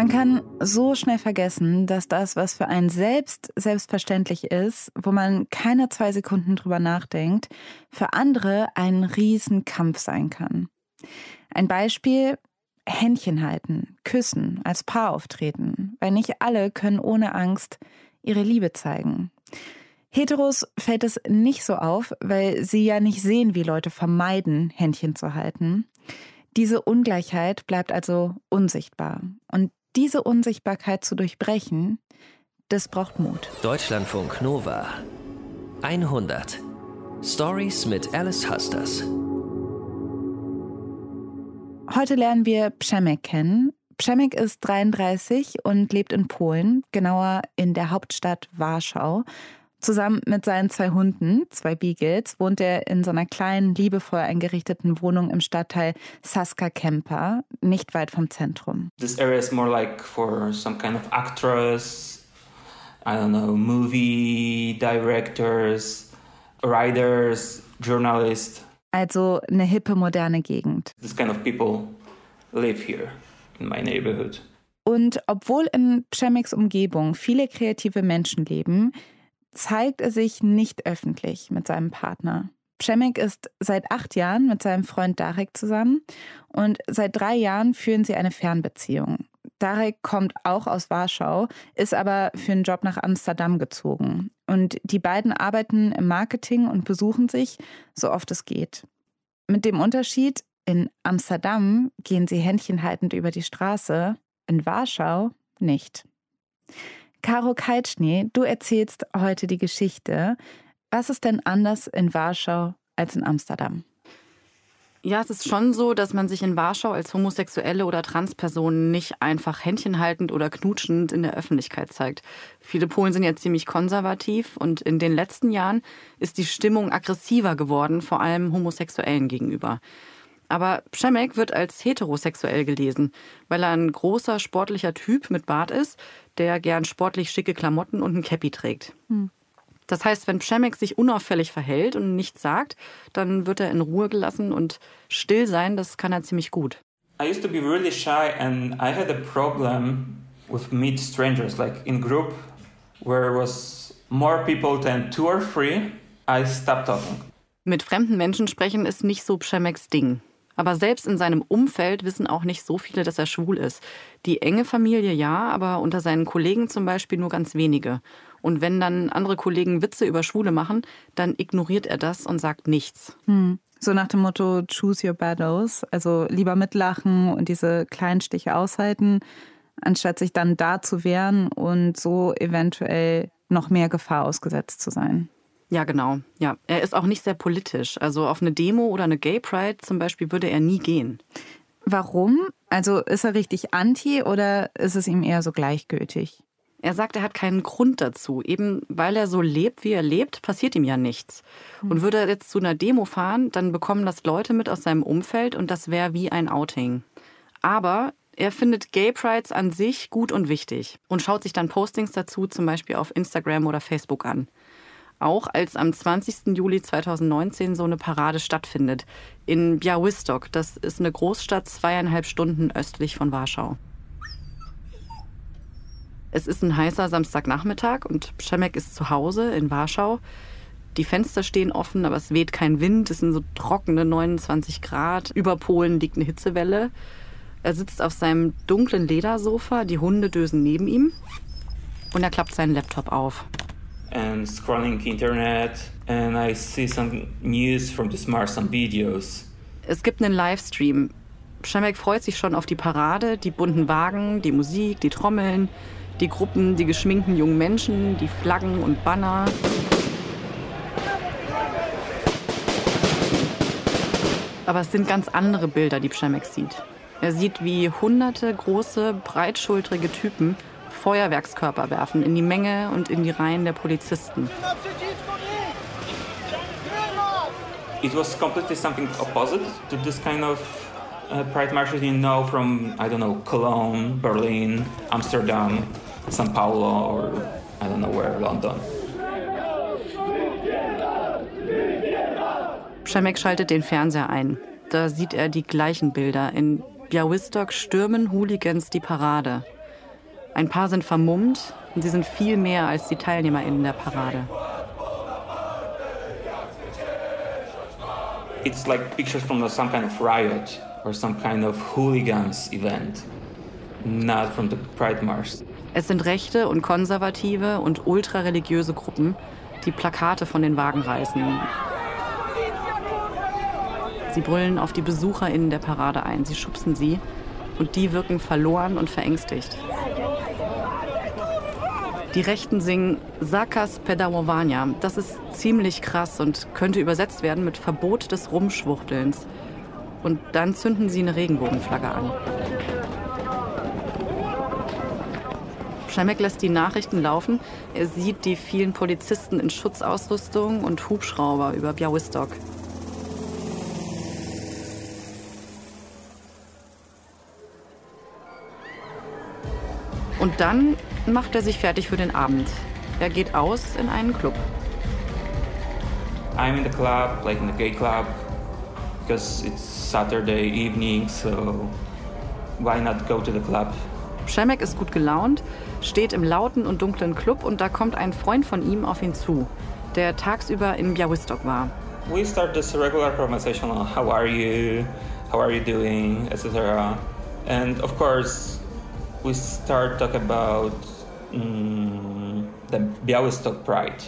Man kann so schnell vergessen, dass das, was für einen selbst selbstverständlich ist, wo man keine zwei Sekunden drüber nachdenkt, für andere ein Riesenkampf sein kann. Ein Beispiel, Händchen halten, küssen, als Paar auftreten, weil nicht alle können ohne Angst ihre Liebe zeigen. Heteros fällt es nicht so auf, weil sie ja nicht sehen, wie Leute vermeiden, Händchen zu halten. Diese Ungleichheit bleibt also unsichtbar. Und diese Unsichtbarkeit zu durchbrechen, das braucht Mut. Deutschlandfunk Nova 100 Stories mit Alice Husters. Heute lernen wir Przemek kennen. Przemek ist 33 und lebt in Polen, genauer in der Hauptstadt Warschau. Zusammen mit seinen zwei Hunden, zwei Beagles, wohnt er in so einer kleinen, liebevoll eingerichteten Wohnung im Stadtteil Saska Kempa, nicht weit vom Zentrum. This area is more like for some kind of actress, I don't know, movie directors, writers, journalists. Also eine hippe, moderne Gegend. This kind of people live here in my neighborhood. Und obwohl in Przemeks Umgebung viele kreative Menschen leben, zeigt er sich nicht öffentlich mit seinem Partner. Przemek ist seit acht Jahren mit seinem Freund Darek zusammen und seit drei Jahren führen sie eine Fernbeziehung. Darek kommt auch aus Warschau, ist aber für einen Job nach Amsterdam gezogen. Und die beiden arbeiten im Marketing und besuchen sich, so oft es geht. Mit dem Unterschied, in Amsterdam gehen sie händchenhaltend über die Straße, in Warschau nicht. Caro Kaltschnee, du erzählst heute die Geschichte. Was ist denn anders in Warschau als in Amsterdam? Ja, es ist schon so, dass man sich in Warschau als homosexuelle oder Transperson nicht einfach händchenhaltend oder knutschend in der Öffentlichkeit zeigt. Viele Polen sind ja ziemlich konservativ und in den letzten Jahren ist die Stimmung aggressiver geworden, vor allem Homosexuellen gegenüber. Aber Przemek wird als heterosexuell gelesen, weil er ein großer sportlicher Typ mit Bart ist, der gern sportlich schicke Klamotten und ein Cappy trägt. Hm. Das heißt, wenn Przemek sich unauffällig verhält und nichts sagt, dann wird er in Ruhe gelassen und still sein, das kann er ziemlich gut. I used to be really shy and I had a problem with meet strangers, like in group where was more people than two or three, I stopped talking. Mit fremden Menschen sprechen ist nicht so Przemeks Ding. Aber selbst in seinem Umfeld wissen auch nicht so viele, dass er schwul ist. Die enge Familie ja, aber unter seinen Kollegen zum Beispiel nur ganz wenige. Und wenn dann andere Kollegen Witze über Schwule machen, dann ignoriert er das und sagt nichts. Hm. So nach dem Motto Choose your battles. Also lieber mitlachen und diese kleinen Stiche aushalten, anstatt sich dann da zu wehren und so eventuell noch mehr Gefahr ausgesetzt zu sein. Ja, genau. Ja, er ist auch nicht sehr politisch. Also auf eine Demo oder eine Gay Pride zum Beispiel würde er nie gehen. Warum? Also ist er richtig anti oder ist es ihm eher so gleichgültig? Er sagt, er hat keinen Grund dazu. Eben weil er so lebt, wie er lebt, passiert ihm ja nichts. Und hm. würde er jetzt zu einer Demo fahren, dann bekommen das Leute mit aus seinem Umfeld und das wäre wie ein Outing. Aber er findet Gay Prides an sich gut und wichtig und schaut sich dann Postings dazu zum Beispiel auf Instagram oder Facebook an auch als am 20. Juli 2019 so eine Parade stattfindet. In Białystok, das ist eine Großstadt zweieinhalb Stunden östlich von Warschau. Es ist ein heißer Samstagnachmittag und Przemek ist zu Hause in Warschau. Die Fenster stehen offen, aber es weht kein Wind. Es sind so trockene 29 Grad. Über Polen liegt eine Hitzewelle. Er sitzt auf seinem dunklen Ledersofa, die Hunde dösen neben ihm und er klappt seinen Laptop auf and scrolling internet and I see some news from the smart, some videos. Es gibt einen Livestream. Schemek freut sich schon auf die Parade, die bunten Wagen, die Musik, die Trommeln, die Gruppen, die geschminkten jungen Menschen, die Flaggen und Banner. Aber es sind ganz andere Bilder, die Przemek sieht. Er sieht, wie hunderte große, breitschultrige Typen Feuerwerkskörper werfen in die Menge und in die Reihen der Polizisten. It was completely something opposite to this kind of uh, pride marches you know from I don't know Cologne, Berlin, Amsterdam, São Paulo or I don't know where, London. Przemek schaltet den Fernseher ein. Da sieht er die gleichen Bilder. In Białystok stürmen Hooligans die Parade. Ein paar sind vermummt und sie sind viel mehr als die TeilnehmerInnen der Parade. It's like pictures from some kind of riot or some kind of hooligans event, not from the Pride March. Es sind rechte und konservative und ultrareligiöse Gruppen, die Plakate von den Wagen reißen. Sie brüllen auf die BesucherInnen der Parade ein, sie schubsen sie und die wirken verloren und verängstigt. Die Rechten singen Sakas Pedawovania. Das ist ziemlich krass und könnte übersetzt werden mit Verbot des Rumschwuchtelns. Und dann zünden sie eine Regenbogenflagge an. Schemek lässt die Nachrichten laufen. Er sieht die vielen Polizisten in Schutzausrüstung und Hubschrauber über Białystok. Und dann macht er sich fertig für den Abend. Er geht aus in einen Club. I'm in the club, like in the gay club, because it's Saturday evening, so why not go to the club? Schemek ist gut gelaunt, steht im lauten und dunklen Club und da kommt ein Freund von ihm auf ihn zu, der tagsüber in Białystok war. We start this regular conversation on how are you, how are you doing, etc. And of course, we start talk about mm, the Białystok Pride.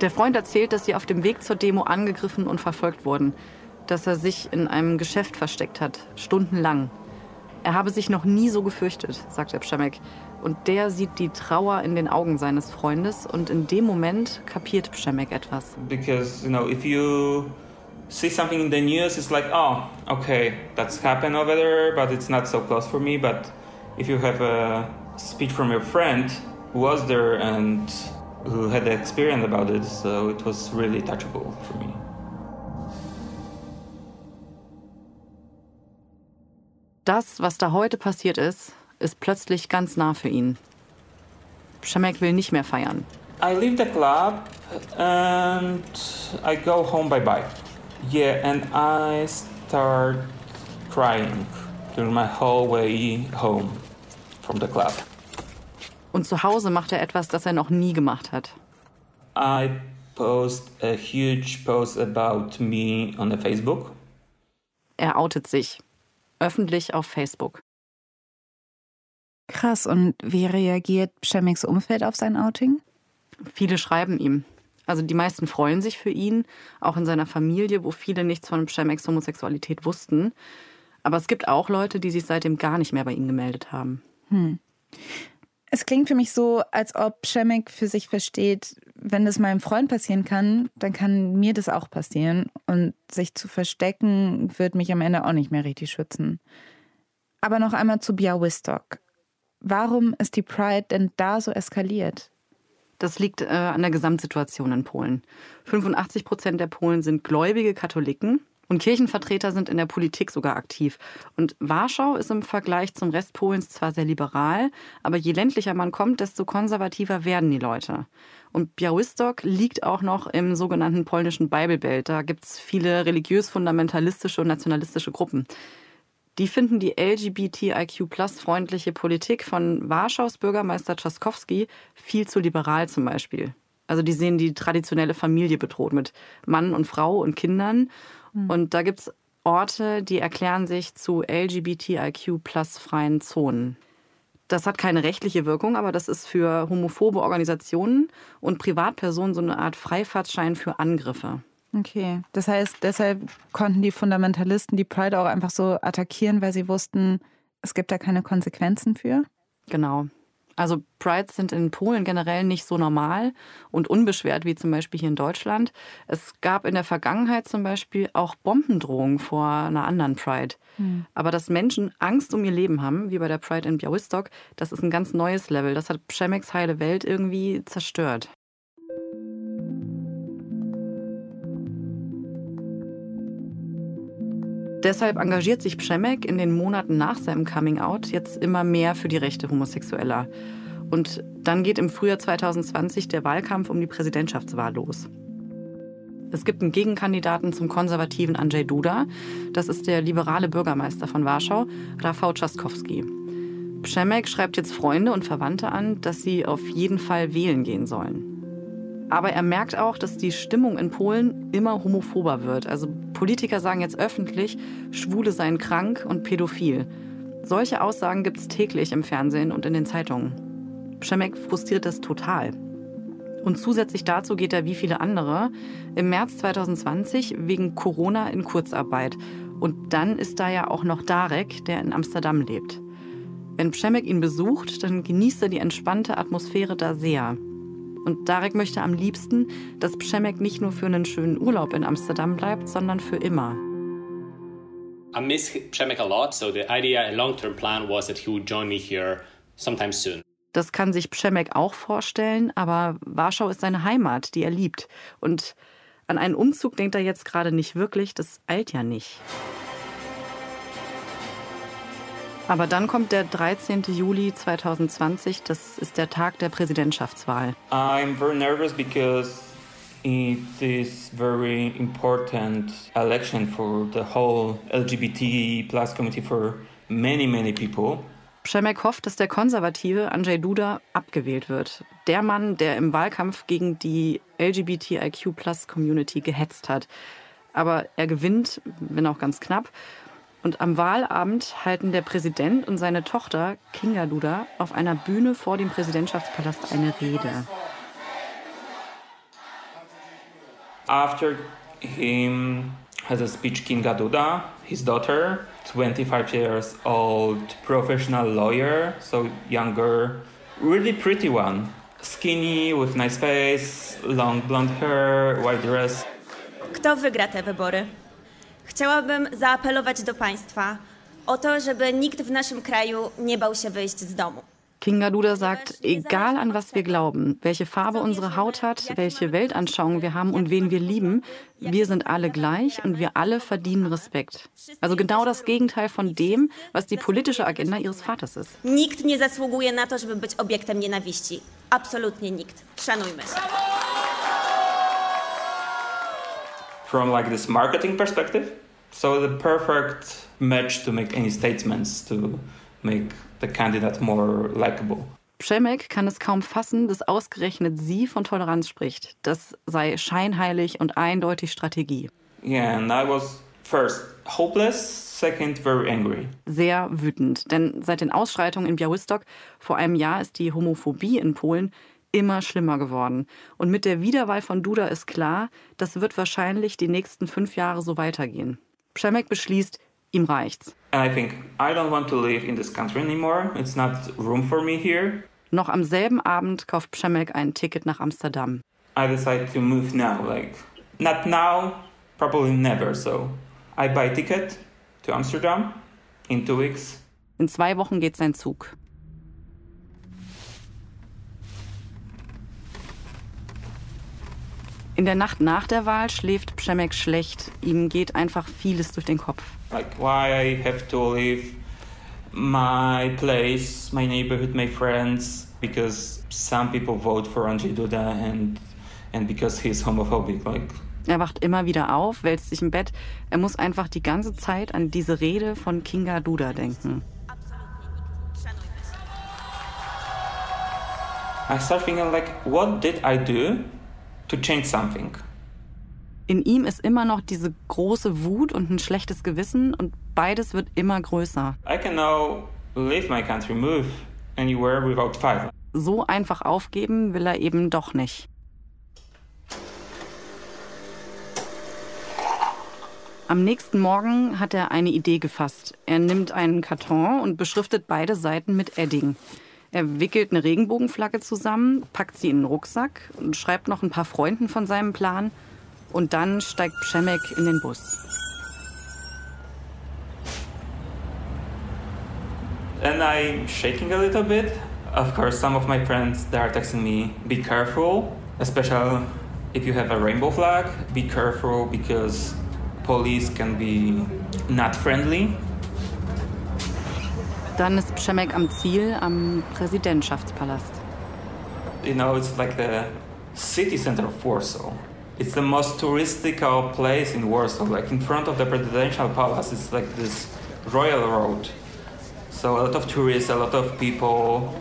Der Freund erzählt, dass sie auf dem Weg zur Demo angegriffen und verfolgt wurden, dass er sich in einem Geschäft versteckt hat, stundenlang. Er habe sich noch nie so gefürchtet, sagt der Pszemek. Und der sieht die Trauer in den Augen seines Freundes und in dem Moment kapiert Pszemek etwas. Because, you know, if you see something in the news, it's like, oh, okay, that's happened over there, but it's not so close for me. But if you have a speech from your friend who was there and who had the experience about it, so it was really touchable for me. Das, was da heute passiert ist, ist plötzlich ganz nah für ihn. Przemek will nicht mehr feiern. I leave the club and I go home by bike. Yeah, and I start crying during my whole way home from the club. Und zu Hause macht er etwas, das er noch nie gemacht hat. I post a huge post about me on the Facebook. Er outet sich. Öffentlich auf Facebook. Krass. Und wie reagiert Pschemiks Umfeld auf sein Outing? Viele schreiben ihm. Also die meisten freuen sich für ihn, auch in seiner Familie, wo viele nichts von Pschemiks Homosexualität wussten. Aber es gibt auch Leute, die sich seitdem gar nicht mehr bei ihm gemeldet haben. Hm. Es klingt für mich so, als ob Pschemek für sich versteht, wenn das meinem Freund passieren kann, dann kann mir das auch passieren. Und sich zu verstecken, wird mich am Ende auch nicht mehr richtig schützen. Aber noch einmal zu Białystok. Warum ist die Pride denn da so eskaliert? Das liegt äh, an der Gesamtsituation in Polen. 85 Prozent der Polen sind gläubige Katholiken und Kirchenvertreter sind in der Politik sogar aktiv. Und Warschau ist im Vergleich zum Rest Polens zwar sehr liberal, aber je ländlicher man kommt, desto konservativer werden die Leute. Und Białystok liegt auch noch im sogenannten polnischen Bibelbelt. Da gibt es viele religiös-fundamentalistische und nationalistische Gruppen. Die finden die LGBTIQ-plus-freundliche Politik von Warschaus Bürgermeister Trzaskowski viel zu liberal zum Beispiel. Also die sehen die traditionelle Familie bedroht mit Mann und Frau und Kindern. Mhm. Und da gibt es Orte, die erklären sich zu LGBTIQ-plus-freien Zonen. Das hat keine rechtliche Wirkung, aber das ist für homophobe Organisationen und Privatpersonen so eine Art Freifahrtschein für Angriffe. Okay, das heißt, deshalb konnten die Fundamentalisten die Pride auch einfach so attackieren, weil sie wussten, es gibt da keine Konsequenzen für? Genau. Also Prides sind in Polen generell nicht so normal und unbeschwert wie zum Beispiel hier in Deutschland. Es gab in der Vergangenheit zum Beispiel auch Bombendrohungen vor einer anderen Pride. Mhm. Aber dass Menschen Angst um ihr Leben haben, wie bei der Pride in Białystok, das ist ein ganz neues Level. Das hat Przemeks heile Welt irgendwie zerstört. Deshalb engagiert sich Przemek in den Monaten nach seinem Coming-out jetzt immer mehr für die Rechte Homosexueller. Und dann geht im Frühjahr 2020 der Wahlkampf um die Präsidentschaftswahl los. Es gibt einen Gegenkandidaten zum konservativen Andrzej Duda. Das ist der liberale Bürgermeister von Warschau, Rafał Trzaskowski. Przemek schreibt jetzt Freunde und Verwandte an, dass sie auf jeden Fall wählen gehen sollen. Aber er merkt auch, dass die Stimmung in Polen immer homophober wird. Also Politiker sagen jetzt öffentlich, Schwule seien krank und pädophil. Solche Aussagen gibt es täglich im Fernsehen und in den Zeitungen. Przemek frustriert das total. Und zusätzlich dazu geht er wie viele andere im März 2020 wegen Corona in Kurzarbeit. Und dann ist da ja auch noch Darek, der in Amsterdam lebt. Wenn Przemek ihn besucht, dann genießt er die entspannte Atmosphäre da sehr. Und Darek möchte am liebsten, dass Przemek nicht nur für einen schönen Urlaub in Amsterdam bleibt, sondern für immer. I miss Przemek a lot, so the idea and long-term plan was that he would join me here sometime soon. Das kann sich Przemek auch vorstellen, aber Warschau ist seine Heimat, die er liebt. Und an einen Umzug denkt er jetzt gerade nicht wirklich, das eilt ja nicht. Aber dann kommt der 13. Juli 2020, das ist der Tag der Präsidentschaftswahl. I'm very nervous because it is very important election for the whole LGBT plus community for many many people. Przemek hofft, dass der konservative Andrzej Duda abgewählt wird. Der Mann, der im Wahlkampf gegen die LGBTIQ-Plus-Community gehetzt hat. Aber er gewinnt, wenn auch ganz knapp. Und am Wahlabend halten der Präsident und seine Tochter Kinga Duda auf einer Bühne vor dem Präsidentschaftspalast eine Rede. After him has a speech Kinga Duda, his daughter, 25 years old professional lawyer, so younger, really pretty one. Skinny, with nice face, long blonde hair, white dress. Kto wygra te wybory? Chciałabym zaapelować do Państwa o to, żeby nikt w naszym kraju nie bał się wyjść z domu. Kinga Duda sagt, egal an was wir glauben, welche Farbe unsere Haut hat, welche Weltanschauung wir haben und wen wir lieben, wir sind alle gleich und wir alle verdienen Respekt. Also genau das Gegenteil von dem, was die politische Agenda ihres Vaters ist. Nikt nie zasługuje na to, żeby być obiektem nienawiści. Absolutnie nikt. Szanujmy się. From like this marketing perspective, so the perfect match to make any statements to make the candidate more likable. Przemek kann es kaum fassen, dass ausgerechnet sie von Toleranz spricht. Das sei scheinheilig und eindeutig Strategie. Yeah, and I was first hopeless, second very angry. Sehr wütend, denn seit den Ausschreitungen in Białystok vor einem Jahr ist die Homophobie in Polen immer schlimmer geworden. Und mit der Wiederwahl von Duda ist klar, das wird wahrscheinlich die nächsten fünf Jahre so weitergehen. Przemek beschließt, ihm reicht's. And I think I don't want to live in this country anymore. It's not room for me here. Noch am selben Abend kauft Przemek ein Ticket nach Amsterdam. I decide to move now. Like not now, probably never. So I buy a ticket to Amsterdam in two weeks. In zwei Wochen geht sein Zug. In der Nacht nach der Wahl schläft Przemek schlecht. Ihm geht einfach vieles durch den Kopf. Like why I have to leave my place, my neighborhood, my friends, because some people vote for Andrzej Duda and and because he's homophobic. Like Er wacht immer wieder auf, wälzt sich im Bett. Er muss einfach die ganze Zeit an diese Rede von Kinga Duda denken. I start thinking like, what did I do to change something? In ihm ist immer noch diese große Wut und ein schlechtes Gewissen und beides wird immer größer. I can now leave my country, move anywhere without fight. So einfach aufgeben will er eben doch nicht. Am nächsten Morgen hat er eine Idee gefasst. Er nimmt einen Karton und beschriftet beide Seiten mit Edding. Er wickelt eine Regenbogenflagge zusammen, packt sie in den Rucksack und schreibt noch ein paar Freunden von seinem Plan. Und dann steigt Przemek in den Bus. And I'm shaking a little bit. Of course, some of my friends they are texting me, "Be careful, especially if you have a rainbow flag. Be careful because police can be not friendly." Dann ist Przemek am Ziel, am Präsidentschaftspalast. You know, it's like the city center of Warsaw. It's the most touristical place in Warsaw. Like in front of the presidential palace, it's like this royal road. So So a lot of tourists, a lot of people.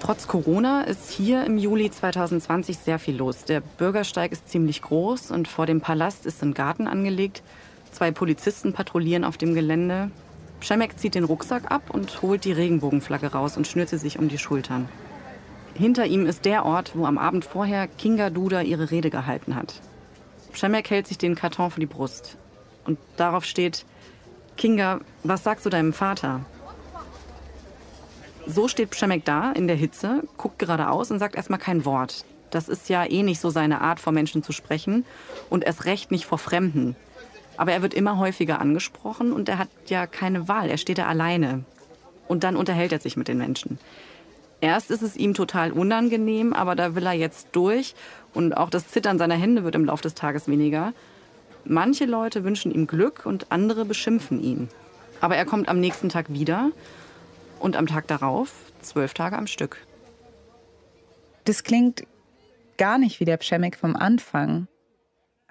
Trotz Corona ist hier im Juli 2020 sehr viel los. Der Bürgersteig ist ziemlich groß und vor dem Palast ist ein Garten angelegt. Zwei Polizisten patrouillieren auf dem Gelände. Przemek zieht den Rucksack ab und holt die Regenbogenflagge raus und schnürt sie sich um die Schultern. Hinter ihm ist der Ort, wo am Abend vorher Kinga Duda ihre Rede gehalten hat. Przemek hält sich den Karton vor die Brust. Und darauf steht, Kinga, was sagst du deinem Vater? So steht Przemek da in der Hitze, guckt geradeaus und sagt erstmal kein Wort. Das ist ja eh nicht so seine Art, vor Menschen zu sprechen und erst recht nicht vor Fremden. Aber er wird immer häufiger angesprochen und er hat ja keine Wahl. Er steht da alleine. Und dann unterhält er sich mit den Menschen. Erst ist es ihm total unangenehm, aber da will er jetzt durch. Und auch das Zittern seiner Hände wird im Laufe des Tages weniger. Manche Leute wünschen ihm Glück und andere beschimpfen ihn. Aber er kommt am nächsten Tag wieder und am Tag darauf zwölf Tage am Stück. Das klingt gar nicht wie der Pschemek vom Anfang.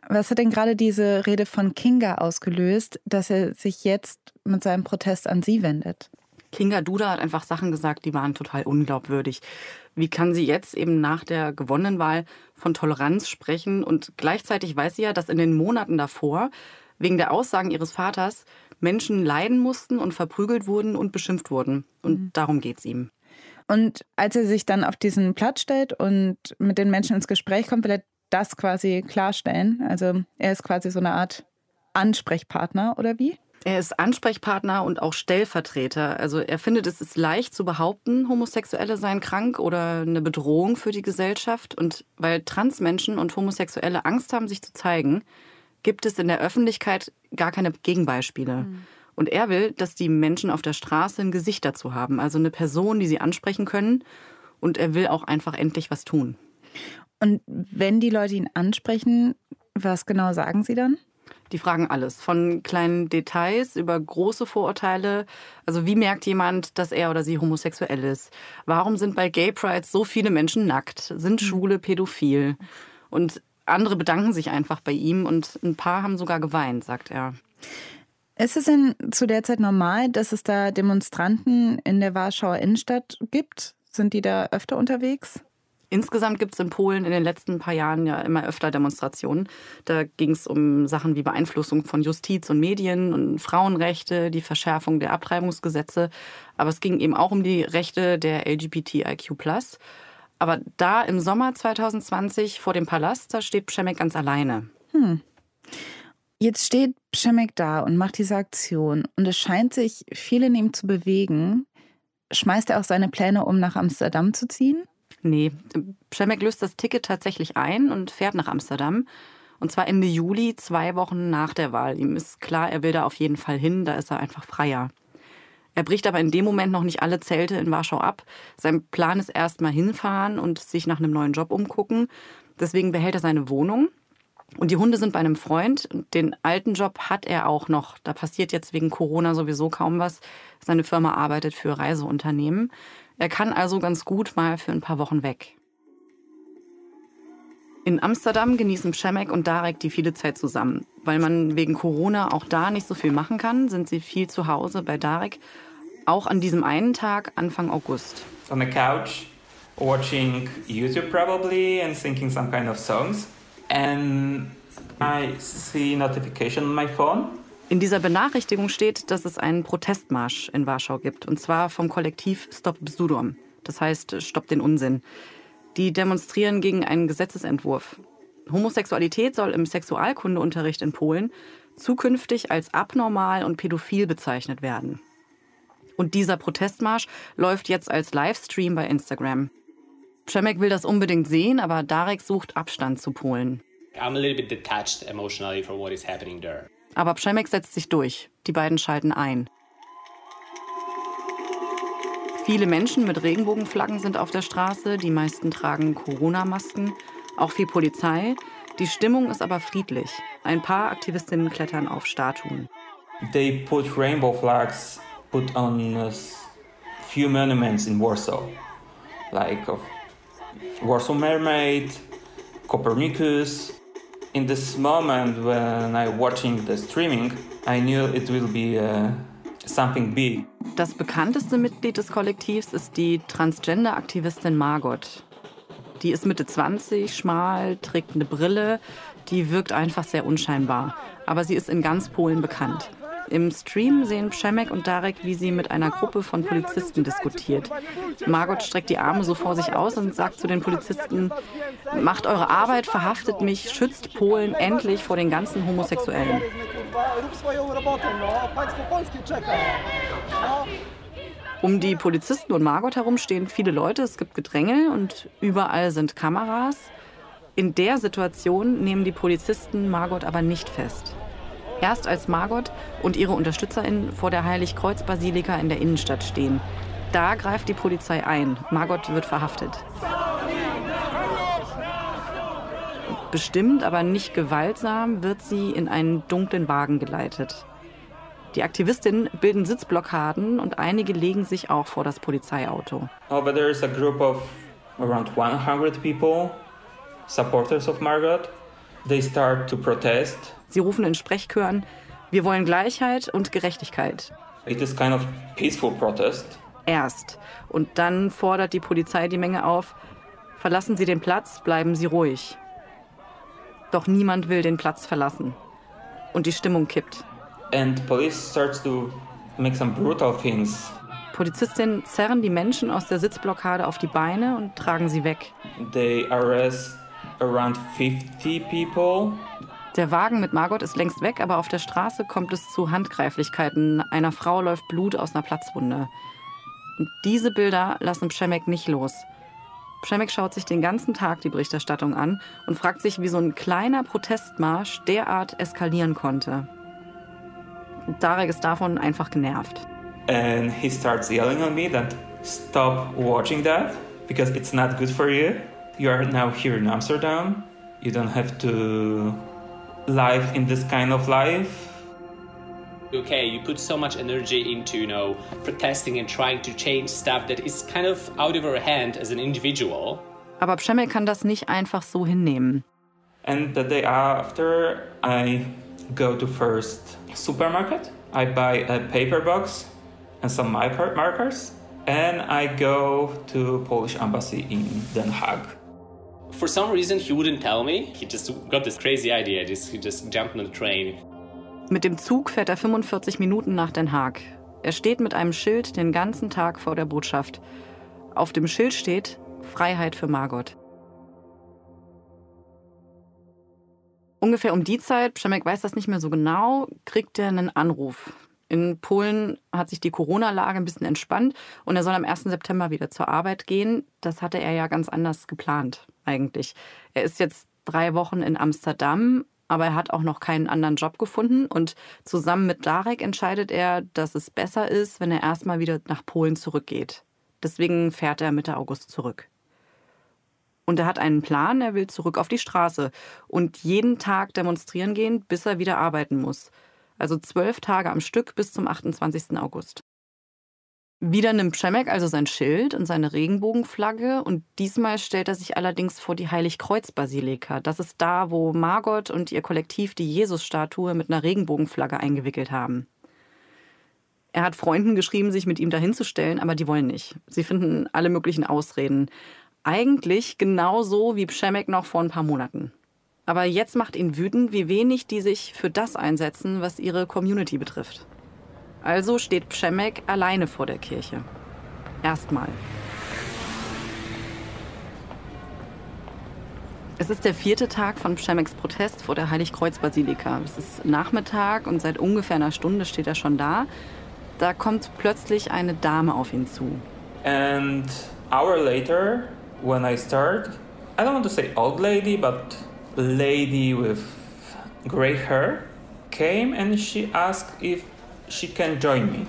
Was hat denn gerade diese Rede von Kinga ausgelöst, dass er sich jetzt mit seinem Protest an Sie wendet? Kinga Duda hat einfach Sachen gesagt, die waren total unglaubwürdig. Wie kann sie jetzt eben nach der gewonnenen Wahl von Toleranz sprechen? Und gleichzeitig weiß sie ja, dass in den Monaten davor wegen der Aussagen ihres Vaters Menschen leiden mussten und verprügelt wurden und beschimpft wurden. Und mhm. darum geht es ihm. Und als er sich dann auf diesen Platz stellt und mit den Menschen ins Gespräch kommt, will er das quasi klarstellen? Also er ist quasi so eine Art Ansprechpartner oder wie? Er ist Ansprechpartner und auch Stellvertreter. Also er findet, es ist leicht zu behaupten, Homosexuelle seien krank oder eine Bedrohung für die Gesellschaft. Und weil Transmenschen und Homosexuelle Angst haben, sich zu zeigen, gibt es in der Öffentlichkeit gar keine Gegenbeispiele. Mhm. Und er will, dass die Menschen auf der Straße ein Gesicht dazu haben, also eine Person, die sie ansprechen können. Und er will auch einfach endlich was tun. Und wenn die Leute ihn ansprechen, was genau sagen sie dann? Die fragen alles, von kleinen Details über große Vorurteile. Also wie merkt jemand, dass er oder sie homosexuell ist? Warum sind bei Gay Prides so viele Menschen nackt? Sind mhm. Schwule pädophil? Und andere bedanken sich einfach bei ihm und ein paar haben sogar geweint, sagt er. Ist es denn zu der Zeit normal, dass es da Demonstranten in der Warschauer Innenstadt gibt? Sind die da öfter unterwegs? Insgesamt gibt es in Polen in den letzten paar Jahren ja immer öfter Demonstrationen. Da ging es um Sachen wie Beeinflussung von Justiz und Medien und Frauenrechte, die Verschärfung der Abtreibungsgesetze. Aber es ging eben auch um die Rechte der LGBTIQ. Aber da im Sommer 2020 vor dem Palast, da steht Przemek ganz alleine. Hm. Jetzt steht Przemek da und macht diese Aktion. Und es scheint sich viel in ihm zu bewegen. Schmeißt er auch seine Pläne, um nach Amsterdam zu ziehen? Nee, Przemek löst das Ticket tatsächlich ein und fährt nach Amsterdam. Und zwar Ende Juli, zwei Wochen nach der Wahl. Ihm ist klar, er will da auf jeden Fall hin, da ist er einfach freier. Er bricht aber in dem Moment noch nicht alle Zelte in Warschau ab. Sein Plan ist erst mal hinfahren und sich nach einem neuen Job umgucken. Deswegen behält er seine Wohnung. Und die Hunde sind bei einem Freund. Den alten Job hat er auch noch. Da passiert jetzt wegen Corona sowieso kaum was. Seine Firma arbeitet für Reiseunternehmen. Er kann also ganz gut mal für ein paar Wochen weg. In Amsterdam genießen Przemek und Darek die viele Zeit zusammen. Weil man wegen Corona auch da nicht so viel machen kann, sind sie viel zu Hause bei Darek. Auch an diesem einen Tag, Anfang August. On the couch, watching YouTube probably and singing some kind of songs. And I see notification on my phone. In dieser Benachrichtigung steht, dass es einen Protestmarsch in Warschau gibt, und zwar vom Kollektiv Stop Bzudom. Das heißt, Stopp den Unsinn. Die demonstrieren gegen einen Gesetzesentwurf. Homosexualität soll im Sexualkundeunterricht in Polen zukünftig als abnormal und pädophil bezeichnet werden. Und dieser Protestmarsch läuft jetzt als Livestream bei Instagram. Przemek will das unbedingt sehen, aber Darek sucht Abstand zu Polen. I'm a little bit detached emotionally from what is happening there. Aber Przemek setzt sich durch. Die beiden schalten ein. Viele Menschen mit Regenbogenflaggen sind auf der Straße, die meisten tragen Corona-Masken, auch viel Polizei. Die Stimmung ist aber friedlich. Ein paar Aktivistinnen klettern auf Statuen. They put rainbow flags put on a few monuments in Warsaw, like of Warsaw Mermaid, Copernicus, in this moment when I watching the streaming, I knew it will be uh, something big. Das bekannteste Mitglied des Kollektivs ist die Transgender-Aktivistin Margot. Die ist Mitte 20, schmal, trägt eine Brille, die wirkt einfach sehr unscheinbar. Aber sie ist in ganz Polen bekannt. Im Stream sehen Przemek und Darek, wie sie mit einer Gruppe von Polizisten diskutiert. Margot streckt die Arme so vor sich aus und sagt zu den Polizisten, macht eure Arbeit, verhaftet mich, schützt Polen endlich vor den ganzen Homosexuellen. Um die Polizisten und Margot herum stehen viele Leute, es gibt Gedränge und überall sind Kameras. In der Situation nehmen die Polizisten Margot aber nicht fest. Erst als Margot und ihre UnterstützerInnen vor der Heiligkreuz-Basilika in der Innenstadt stehen. Da greift die Polizei ein. Margot wird verhaftet. Bestimmt, aber nicht gewaltsam, wird sie in einen dunklen Wagen geleitet. Die Aktivistinnen bilden Sitzblockaden und einige legen sich auch vor das Polizeiauto. But there is a group of around 100 people, supporters of Margot. They start to protest. Sie rufen in Sprechchören, wir wollen Gleichheit und Gerechtigkeit. It is kind of peaceful protest. Erst. Und dann fordert die Polizei die Menge auf, verlassen Sie den Platz, bleiben Sie ruhig. Doch niemand will den Platz verlassen. Und die Stimmung kippt. And police starts to make some brutal things. Polizistinnen zerren die Menschen aus der Sitzblockade auf die Beine und tragen sie weg. They arrest around 50 people. Der Wagen mit Margot ist längst weg, aber auf der Straße kommt es zu Handgreiflichkeiten. Einer Frau läuft Blut aus einer Platzwunde. Und diese Bilder lassen Przemek nicht los. Przemek schaut sich den ganzen Tag die Berichterstattung an und fragt sich, wie so ein kleiner Protestmarsch derart eskalieren konnte. Darek ist davon einfach genervt. And he starts yelling at me that stop watching that because it's not good for you. You are now here in Amsterdam. You don't have to live in this kind of life. Okay, you put so much energy into, you know, protesting and trying to change stuff that is kind of out of your hand as an individual. Aber Przemek kann das nicht einfach so hinnehmen. And the day after, I go to first supermarket. I buy a paper box and some marker markers, and I go to Polish embassy in Den Haag. For some reason, he wouldn't tell me. He just got this crazy idea. Just, he just jumped on the train. Mit dem Zug fährt er 45 Minuten nach Den Haag. Er steht mit einem Schild den ganzen Tag vor der Botschaft. Auf dem Schild steht Freiheit für Margot. Ungefähr um die Zeit, Przemek weiß das nicht mehr so genau, kriegt er einen Anruf. In Polen hat sich die Corona-Lage ein bisschen entspannt und er soll am 1. September wieder zur Arbeit gehen. Das hatte er ja ganz anders geplant eigentlich. Er ist jetzt drei Wochen in Amsterdam, aber er hat auch noch keinen anderen Job gefunden und zusammen mit Darek entscheidet er, dass es besser ist, wenn er erstmal wieder nach Polen zurückgeht. Deswegen fährt er Mitte August zurück. Und er hat einen Plan, er will zurück auf die Straße und jeden Tag demonstrieren gehen, bis er wieder arbeiten muss. Also zwölf Tage am Stück bis zum 28. August. Wieder nimmt Przemek also sein Schild und seine Regenbogenflagge und diesmal stellt er sich allerdings vor die Heiligkreuz-Basilika. Das ist da, wo Margot und ihr Kollektiv die Jesusstatue mit einer Regenbogenflagge eingewickelt haben. Er hat Freunden geschrieben, sich mit ihm dahinzustellen, aber die wollen nicht. Sie finden alle möglichen Ausreden. Eigentlich genauso wie Przemek noch vor ein paar Monaten. Aber jetzt macht ihn wütend, wie wenig die sich für das einsetzen, was ihre Community betrifft. Also steht Przemek alleine vor der Kirche. Erstmal. Es ist der vierte Tag von Przemeks Protest vor der Heiligkreuz-Basilika. Es ist Nachmittag und seit ungefähr einer Stunde steht er schon da. Da kommt plötzlich eine Dame auf ihn zu. And hour later, when I start, I don't want to say old lady, but lady with gray hair came and she asked if she can join me.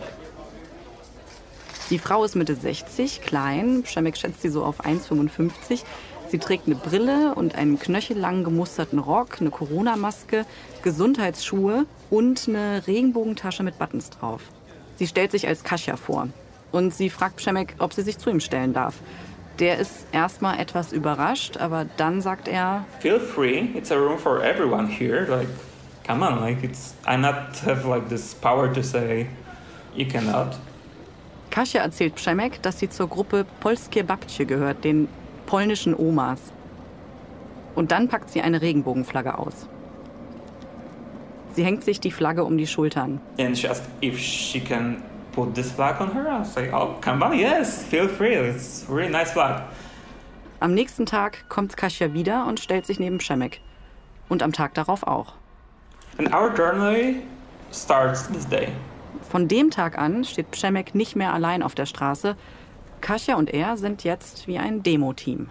Die Frau ist Mitte 60, klein. Przemek schätzt sie so auf 1,55. Sie trägt eine Brille und einen knöchellangen gemusterten Rock, eine Corona-Maske, Gesundheitsschuhe und eine Regenbogentasche mit Buttons drauf. Sie stellt sich als Kasia vor. Und sie fragt Przemek, ob sie sich zu ihm stellen darf. Der ist erstmal etwas überrascht, aber dann sagt er: Feel free, it's a room for everyone here. Like, come on, like it's I not have like this power to say you cannot. Kasia erzählt Przemek, dass sie zur Gruppe Polskie Babcie gehört, den polnischen Omas. Und dann packt sie eine Regenbogenflagge aus. Sie hängt sich die Flagge um die Schultern. And she asked if she can put this flag on her. I was like, oh, come on, yes, feel free. It's a really nice flag. Am nächsten Tag kommt Kasia wieder und stellt sich neben Przemek. Und am Tag darauf auch. And our journey starts this day. Von dem Tag an steht Przemek nicht mehr allein auf der Straße. Kasia und er sind jetzt wie ein Demo-Team.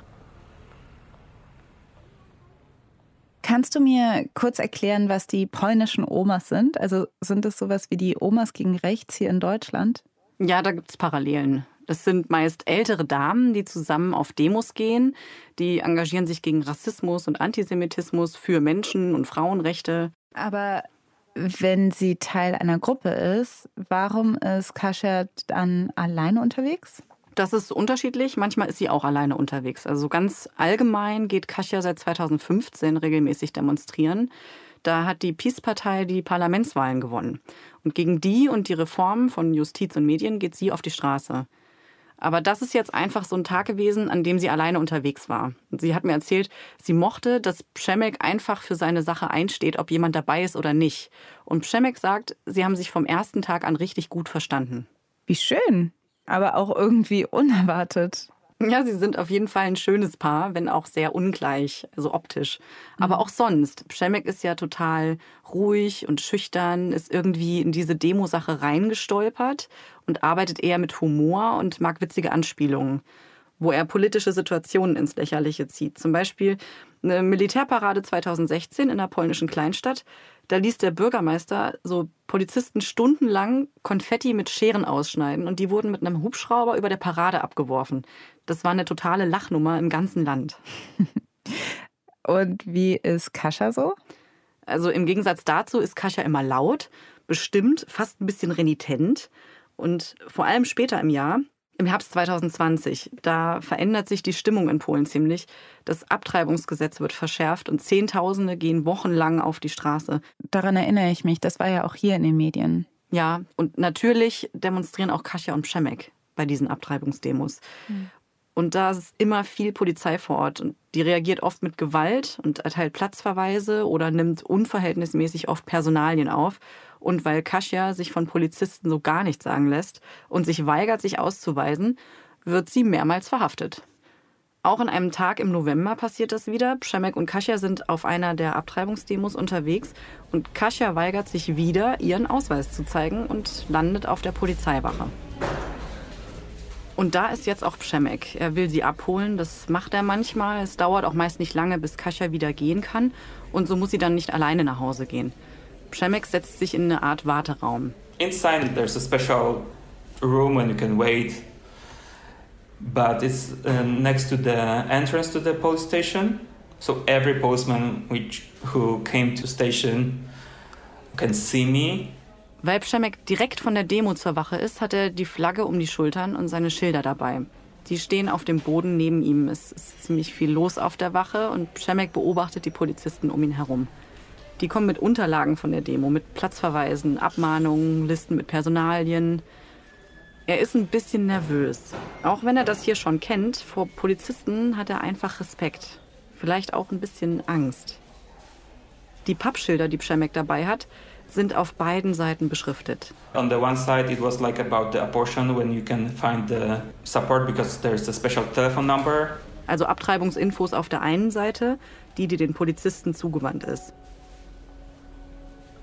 Kannst du mir kurz erklären, was die polnischen Omas sind? Also sind es sowas wie die Omas gegen Rechts hier in Deutschland? Ja, da gibt es Parallelen. Das sind meist ältere Damen, die zusammen auf Demos gehen. Die engagieren sich gegen Rassismus und Antisemitismus, für Menschen- und Frauenrechte. Aber wenn sie Teil einer Gruppe ist, warum ist Kasia dann alleine unterwegs? Das ist unterschiedlich. Manchmal ist sie auch alleine unterwegs. Also ganz allgemein geht Kasia seit 2015 regelmäßig demonstrieren. Da hat die PiS-Partei die Parlamentswahlen gewonnen. Und gegen die und die Reformen von Justiz und Medien geht sie auf die Straße. Aber das ist jetzt einfach so ein Tag gewesen, an dem sie alleine unterwegs war. Sie hat mir erzählt, sie mochte, dass Przemek einfach für seine Sache einsteht, ob jemand dabei ist oder nicht. Und Przemek sagt, sie haben sich vom ersten Tag an richtig gut verstanden. Wie schön aber auch irgendwie unerwartet. Ja, sie sind auf jeden Fall ein schönes Paar, wenn auch sehr ungleich, also optisch. Aber mhm. auch sonst. Przemek ist ja total ruhig und schüchtern, ist irgendwie in diese Demo-Sache reingestolpert und arbeitet eher mit Humor und mag witzige Anspielungen, wo er politische Situationen ins Lächerliche zieht. Zum Beispiel eine Militärparade 2016 in einer polnischen Kleinstadt. Da ließ der Bürgermeister so Polizisten stundenlang Konfetti mit Scheren ausschneiden und die wurden mit einem Hubschrauber über der Parade abgeworfen. Das war eine totale Lachnummer im ganzen Land. und wie ist Kascha so? Also im Gegensatz dazu ist Kascha immer laut, bestimmt, fast ein bisschen renitent. Und vor allem später im Jahr, im Herbst 2020, da verändert sich die Stimmung in Polen ziemlich. Das Abtreibungsgesetz wird verschärft und Zehntausende gehen wochenlang auf die Straße. Daran erinnere ich mich, das war ja auch hier in den Medien. Ja, und natürlich demonstrieren auch Kasia und Przemek bei diesen Abtreibungsdemos. Mhm. Und da ist immer viel Polizei vor Ort. Und die reagiert oft mit Gewalt und erteilt Platzverweise oder nimmt unverhältnismäßig oft Personalien auf. Und weil Kasia sich von Polizisten so gar nichts sagen lässt und sich weigert, sich auszuweisen, wird sie mehrmals verhaftet. Auch an einem Tag im November passiert das wieder. Przemek und Kasia sind auf einer der Abtreibungsdemos unterwegs und Kasia weigert sich wieder, ihren Ausweis zu zeigen und landet auf der Polizeiwache. Und da ist jetzt auch Przemek. Er will sie abholen. Das macht er manchmal. Es dauert auch meist nicht lange, bis Kasia wieder gehen kann. Und so muss sie dann nicht alleine nach Hause gehen. Przemek setzt sich in eine Art Warteraum. Inside there's a special room when you can wait. But it's uh, next to the entrance to the police station. So every postman which, who came to station can see me. Weil Przemek direkt von der Demo zur Wache ist, hat er die Flagge um die Schultern und seine Schilder dabei. Die stehen auf dem Boden neben ihm. Es ist ziemlich viel los auf der Wache und Przemek beobachtet die Polizisten um ihn herum. Die kommen mit Unterlagen von der Demo, mit Platzverweisen, Abmahnungen, Listen mit Personalien. Er ist ein bisschen nervös. Auch wenn er das hier schon kennt, vor Polizisten hat er einfach Respekt. Vielleicht auch ein bisschen Angst. Die Pappschilder, die Przemek dabei hat, sind auf beiden Seiten beschriftet. On the one side it was like about the abortion when you can find the support because there's a special telephone number. Also Abtreibungsinfos auf der einen Seite, die die den Polizisten zugewandt ist.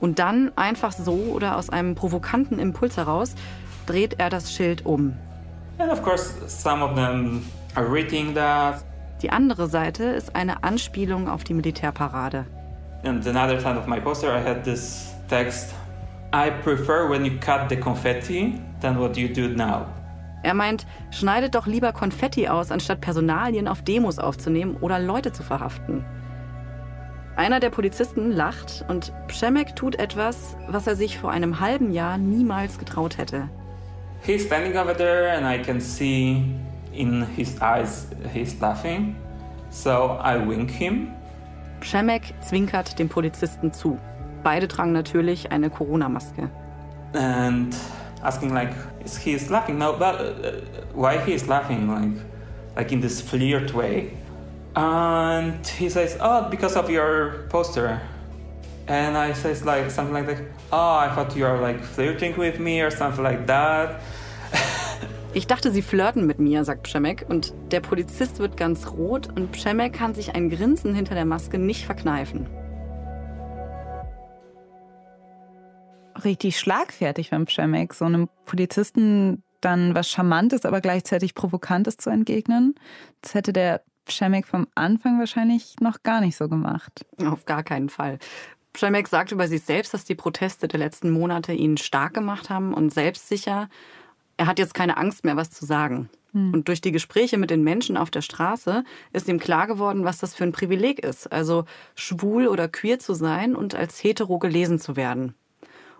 Und dann einfach so oder aus einem provokanten Impuls heraus dreht er das Schild um. And of course some of them are reading that. Die andere Seite ist eine Anspielung auf die Militärparade. And another side of my poster I had this text I prefer when you cut the confetti than what you do now. Er meint, schneidet doch lieber Konfetti aus, anstatt Personalien auf Demos aufzunehmen oder Leute zu verhaften. Einer der Polizisten lacht und Przemek tut etwas, was er sich vor einem halben Jahr niemals getraut hätte. He's standing over there and I can see in his eyes he's laughing. So I wink him. Przemek zwinkert dem Polizisten zu. Beide tragen natürlich eine Corona-Maske. And asking like, is he laughing? No, but uh, why he is laughing? Like, like in this flirt way. And he says, oh, because of your poster. And I says like something like that. Oh, I thought you are like flirting with me or something like that. Ich dachte, sie flirten mit mir, sagt Przemek. Und der Polizist wird ganz rot und Przemek kann sich ein Grinsen hinter der Maske nicht verkneifen. Richtig schlagfertig von Przemek, so einem Polizisten dann was Charmantes, aber gleichzeitig Provokantes zu entgegnen. Das hätte der Przemek vom Anfang wahrscheinlich noch gar nicht so gemacht. Auf gar keinen Fall. Przemek sagt über sich selbst, dass die Proteste der letzten Monate ihn stark gemacht haben und selbstsicher er hat jetzt keine Angst mehr, was zu sagen. Hm. Und durch die Gespräche mit den Menschen auf der Straße ist ihm klar geworden, was das für ein Privileg ist. Also schwul oder queer zu sein und als hetero gelesen zu werden.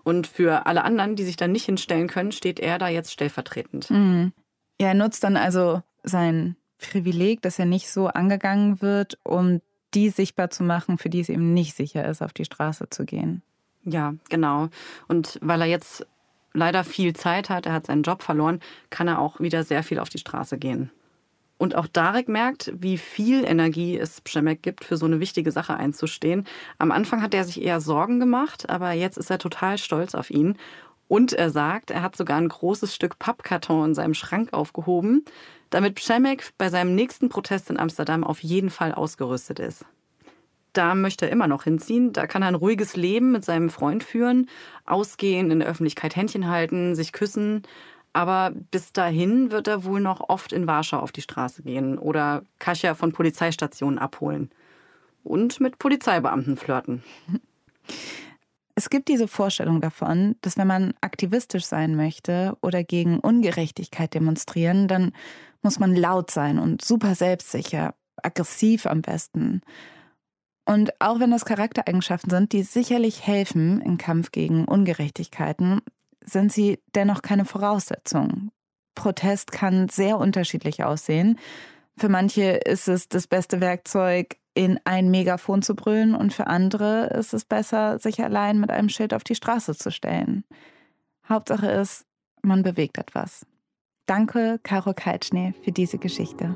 Und für alle anderen, die sich da nicht hinstellen können, steht er da jetzt stellvertretend. Mhm. Ja, er nutzt dann also sein Privileg, dass er nicht so angegangen wird, um die sichtbar zu machen, für die es eben nicht sicher ist, auf die Straße zu gehen. Ja, genau. Und weil er jetzt leider viel Zeit hat, er hat seinen Job verloren, kann er auch wieder sehr viel auf die Straße gehen. Und auch Darek merkt, wie viel Energie es Przemek gibt, für so eine wichtige Sache einzustehen. Am Anfang hat er sich eher Sorgen gemacht, aber jetzt ist er total stolz auf ihn. Und er sagt, er hat sogar ein großes Stück Pappkarton in seinem Schrank aufgehoben, damit Przemek bei seinem nächsten Protest in Amsterdam auf jeden Fall ausgerüstet ist da möchte er immer noch hinziehen. Da kann er ein ruhiges Leben mit seinem Freund führen, ausgehen, in der Öffentlichkeit Händchen halten, sich küssen. Aber bis dahin wird er wohl noch oft in Warschau auf die Straße gehen oder Kasia von Polizeistationen abholen. Und mit Polizeibeamten flirten. Es gibt diese Vorstellung davon, dass wenn man aktivistisch sein möchte oder gegen Ungerechtigkeit demonstrieren, dann muss man laut sein und super selbstsicher, aggressiv am besten. Und auch wenn das Charaktereigenschaften sind, die sicherlich helfen im Kampf gegen Ungerechtigkeiten, sind sie dennoch keine Voraussetzung. Protest kann sehr unterschiedlich aussehen. Für manche ist es das beste Werkzeug, in ein Megafon zu brüllen und für andere ist es besser, sich allein mit einem Schild auf die Straße zu stellen. Hauptsache ist, man bewegt etwas. Danke, Caro Kaltschnee, für diese Geschichte.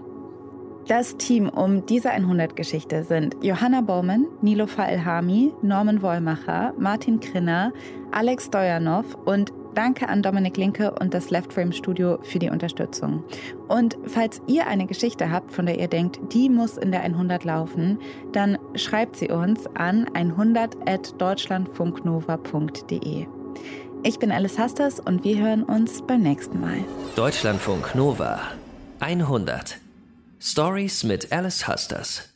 Das Team um diese 100-Geschichte sind Johanna Baumann, Nilofa Elhami, Norman Wollmacher, Martin Krinner, Alex Stojanov und danke an Dominik Linke und das Left Frame Studio für die Unterstützung. Und falls ihr eine Geschichte habt, von der ihr denkt, die muss in der 100 laufen, dann schreibt sie uns an 100.deutschlandfunknova.de. Ich bin Alice Hasters und wir hören uns beim nächsten Mal. Deutschlandfunk Nova 100 Stories mit Alice Husters.